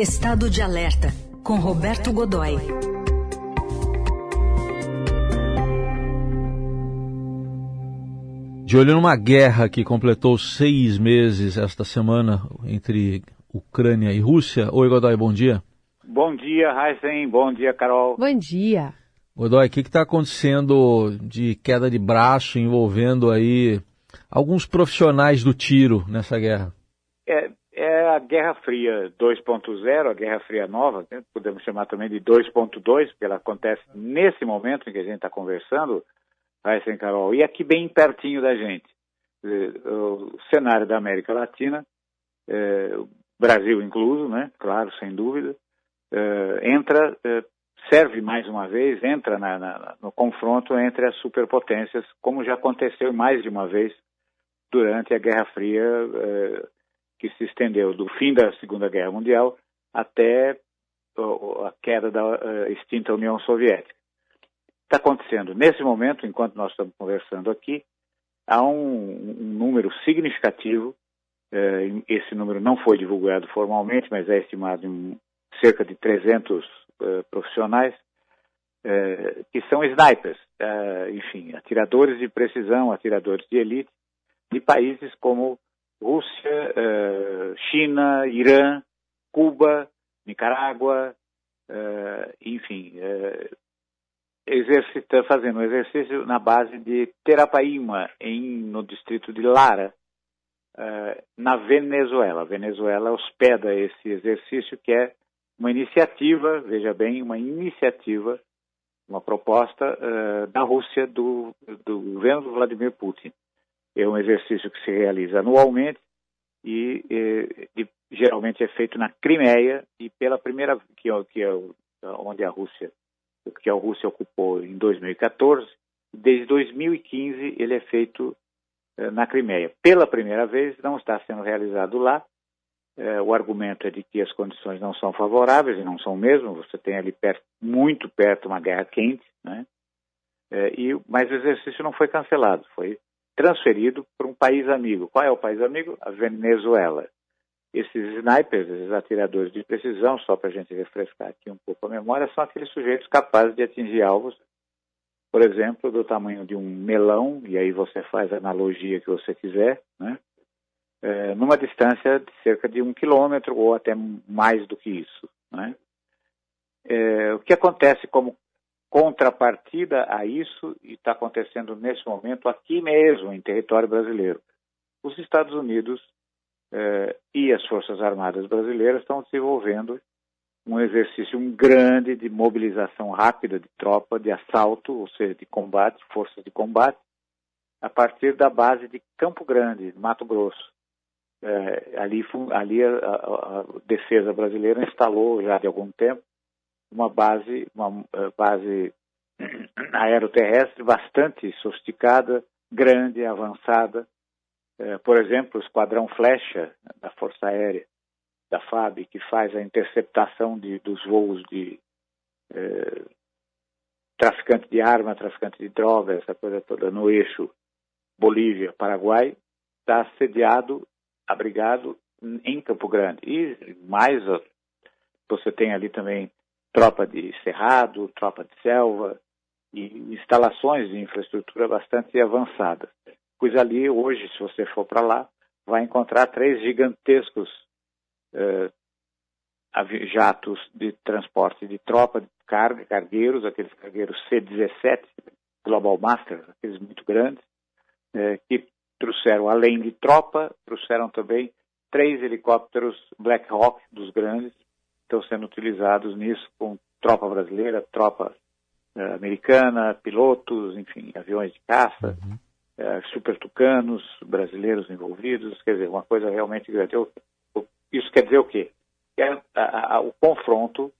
Estado de Alerta, com Roberto Godoy. De olho numa guerra que completou seis meses esta semana entre Ucrânia e Rússia. Oi, Godoy, bom dia. Bom dia, Heisen. Bom dia, Carol. Bom dia. Godoy, o que está acontecendo de queda de braço envolvendo aí alguns profissionais do tiro nessa guerra? É, é a Guerra Fria 2.0, a Guerra Fria nova, né? podemos chamar também de 2.2, porque ela acontece nesse momento em que a gente está conversando, Heisen Carol, e aqui bem pertinho da gente. O cenário da América Latina, é, Brasil incluso, né? claro, sem dúvida, é, entra, é, serve mais uma vez, entra na, na, no confronto entre as superpotências, como já aconteceu mais de uma vez durante a Guerra Fria, que se estendeu do fim da Segunda Guerra Mundial até a queda da é, extinta União Soviética. Está acontecendo nesse momento, enquanto nós estamos conversando aqui, há um, um número significativo. É, esse número não foi divulgado formalmente, mas é estimado em cerca de 300 é, profissionais que são snipers, enfim, atiradores de precisão, atiradores de elite, de países como Rússia, uh, China, Irã, Cuba, Nicarágua, uh, enfim, uh, exercita, fazendo um exercício na base de Terapaíma, em, no distrito de Lara, na Venezuela. A Venezuela hospeda esse exercício que é uma iniciativa, veja bem, uma iniciativa, uma proposta da Rússia, do, do governo Vladimir Putin. É um exercício que se realiza anualmente e, e, e geralmente é feito na Crimeia e pela primeira que é, que é onde a Rússia que a Rússia ocupou em 2014 desde 2015 ele é feito eh, na Crimeia. Pela primeira vez não está sendo realizado lá eh, o argumento é de que as condições não são favoráveis e não são mesmo você tem ali perto, muito perto uma guerra quente né? Eh, e mas o exercício não foi cancelado foi transferido para um país amigo. Qual é o país amigo? A Venezuela. Esses snipers, esses atiradores de precisão, só para a gente refrescar aqui um pouco a memória, são aqueles sujeitos capazes de atingir alvos, por exemplo, do tamanho de um melão, e aí você faz a analogia que você quiser, né? É, numa distância de cerca de um quilômetro ou até mais do que isso. Né? É, o que acontece como contrapartida a isso, e está acontecendo nesse momento aqui mesmo, em território brasileiro. Os Estados Unidos eh, e as Forças Armadas brasileiras estão desenvolvendo um exercício um grande de mobilização rápida de tropa, de assalto, ou seja, de combate, forças de combate, a partir da base de Campo Grande, Mato Grosso. Eh, ali ali a, a, a defesa brasileira instalou já de algum tempo uma base, uma eh, base aeroterrestre bastante sofisticada, grande, avançada. Eh, por exemplo, o Esquadrão Flecha da Força Aérea da FAB, que faz a interceptação de, dos voos de eh, traficante de arma, traficante de droga, essa coisa toda no eixo Bolívia-Paraguai, está sediado, abrigado em Campo Grande. E mais, você tem ali também tropa de cerrado, tropa de selva e instalações de infraestrutura bastante avançadas. Pois ali, hoje, se você for para lá, vai encontrar três gigantescos eh, jatos de transporte de tropa, de carga, cargueiros, aqueles cargueiros C-17, Global Master, aqueles muito grandes, eh, que trouxeram, além de tropa, trouxeram também três helicópteros Black Hawk, dos grandes, estão sendo utilizados nisso com tropa brasileira, tropa uh, americana, pilotos, enfim, aviões de caça, uhum. uh, super tucanos brasileiros envolvidos, quer dizer, uma coisa realmente grande. Isso quer dizer o quê? É a, a, o confronto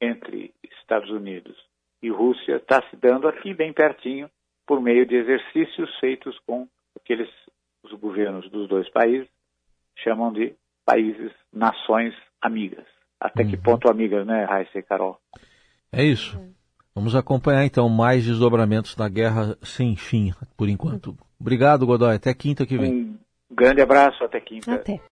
entre Estados Unidos e Rússia está se dando aqui bem pertinho por meio de exercícios feitos com aqueles os governos dos dois países chamam de países, nações amigas. Até que uhum. ponto amigas, né, Raíssa e Carol? É isso. Vamos acompanhar então mais desdobramentos da guerra sem fim, por enquanto. Obrigado, Godoy. Até quinta que vem. Um grande abraço, até quinta. Até.